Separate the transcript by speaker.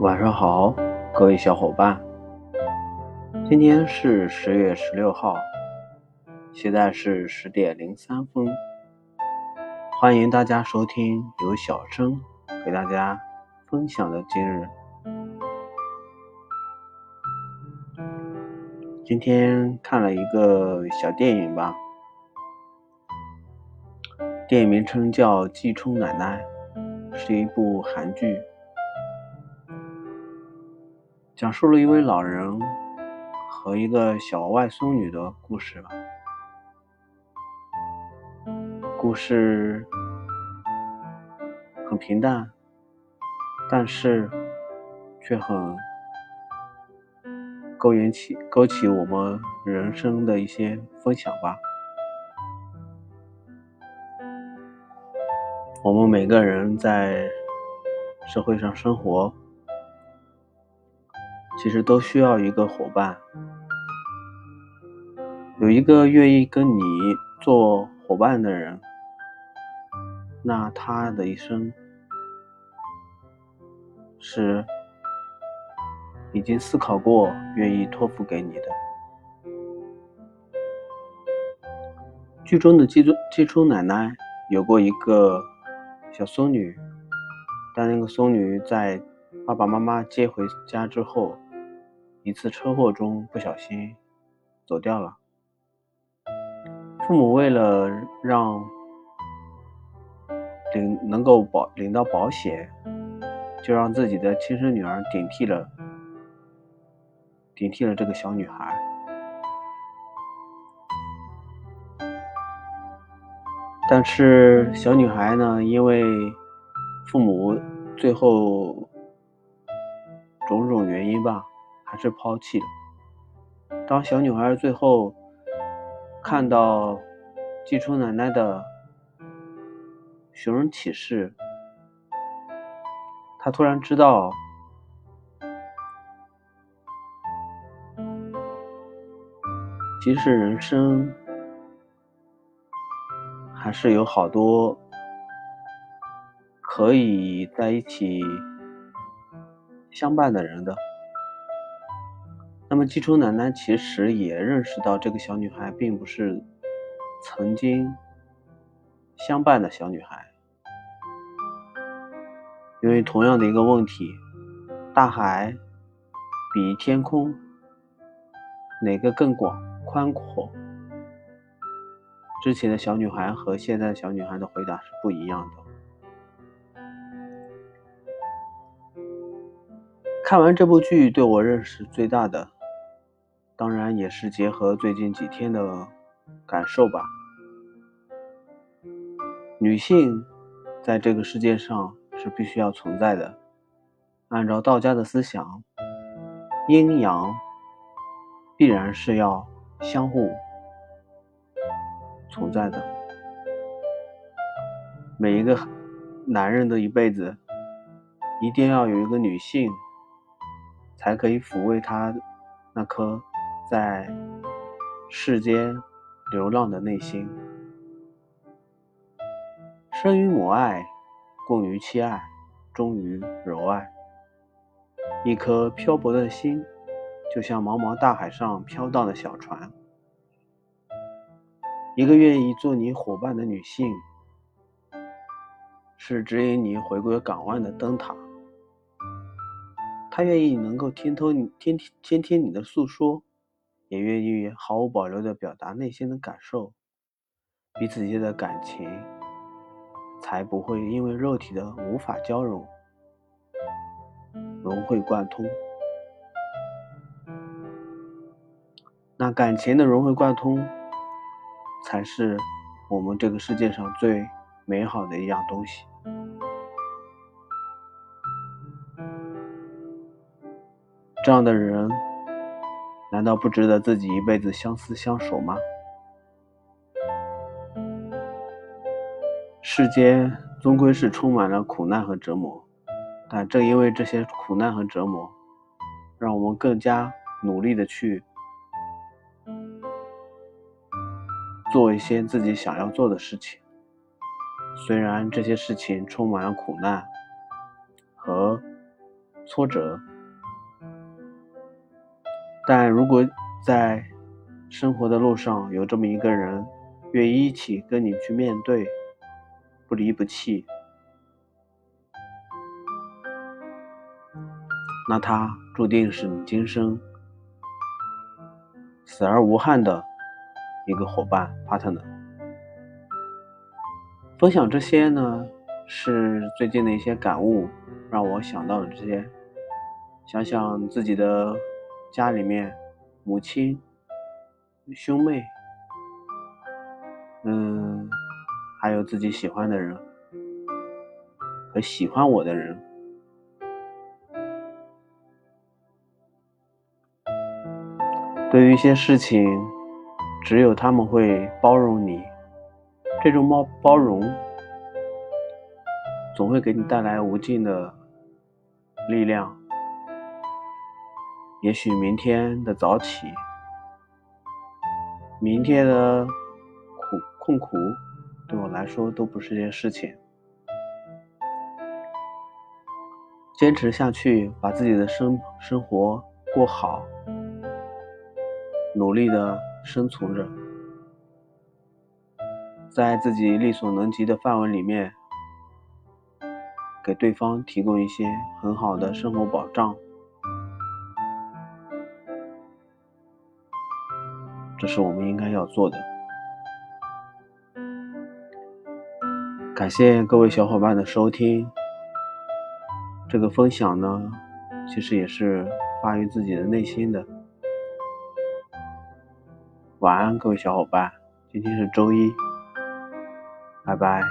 Speaker 1: 晚上好，各位小伙伴。今天是十月十六号，现在是十点零三分。欢迎大家收听由小生给大家分享的今日。今天看了一个小电影吧，电影名称叫《季春奶奶》，是一部韩剧。讲述了一位老人和一个小外孙女的故事吧。故事很平淡，但是却很勾引起、勾起我们人生的一些分享吧。我们每个人在社会上生活。其实都需要一个伙伴，有一个愿意跟你做伙伴的人，那他的一生是已经思考过，愿意托付给你的。剧中的季中季初奶奶有过一个小孙女，但那个孙女在爸爸妈妈接回家之后。一次车祸中不小心走掉了，父母为了让领能够保领到保险，就让自己的亲生女儿顶替了顶替了这个小女孩。但是小女孩呢，因为父母最后种种原因吧。还是抛弃了。当小女孩最后看到季初奶奶的寻人启事，她突然知道，即使人生还是有好多可以在一起相伴的人的。那么，季初奶奶其实也认识到这个小女孩并不是曾经相伴的小女孩，因为同样的一个问题：大海比天空哪个更广宽阔？之前的小女孩和现在的小女孩的回答是不一样的。看完这部剧，对我认识最大的。当然也是结合最近几天的感受吧。女性在这个世界上是必须要存在的。按照道家的思想，阴阳必然是要相互存在的。每一个男人的一辈子，一定要有一个女性，才可以抚慰他那颗。在世间流浪的内心，生于母爱，共于妻爱，忠于柔爱。一颗漂泊的心，就像茫茫大海上飘荡的小船。一个愿意做你伙伴的女性，是指引你回归港湾的灯塔。她愿意能够听透你，听听倾听你的诉说。也愿意毫无保留地表达内心的感受，彼此间的感情才不会因为肉体的无法交融融会贯通。那感情的融会贯通，才是我们这个世界上最美好的一样东西。这样的人。难道不值得自己一辈子相思相守吗？世间终归是充满了苦难和折磨，但正因为这些苦难和折磨，让我们更加努力的去做一些自己想要做的事情。虽然这些事情充满了苦难和挫。折。但如果在生活的路上有这么一个人，愿意一起跟你去面对，不离不弃，那他注定是你今生死而无憾的一个伙伴 partner。分享这些呢，是最近的一些感悟，让我想到了这些，想想自己的。家里面，母亲、兄妹，嗯，还有自己喜欢的人和喜欢我的人，对于一些事情，只有他们会包容你，这种包包容，总会给你带来无尽的力量。也许明天的早起，明天的苦困苦，对我来说都不是件事情。坚持下去，把自己的生生活过好，努力的生存着，在自己力所能及的范围里面，给对方提供一些很好的生活保障。这是我们应该要做的。感谢各位小伙伴的收听。这个分享呢，其实也是发于自己的内心的。晚安，各位小伙伴。今天是周一，拜拜。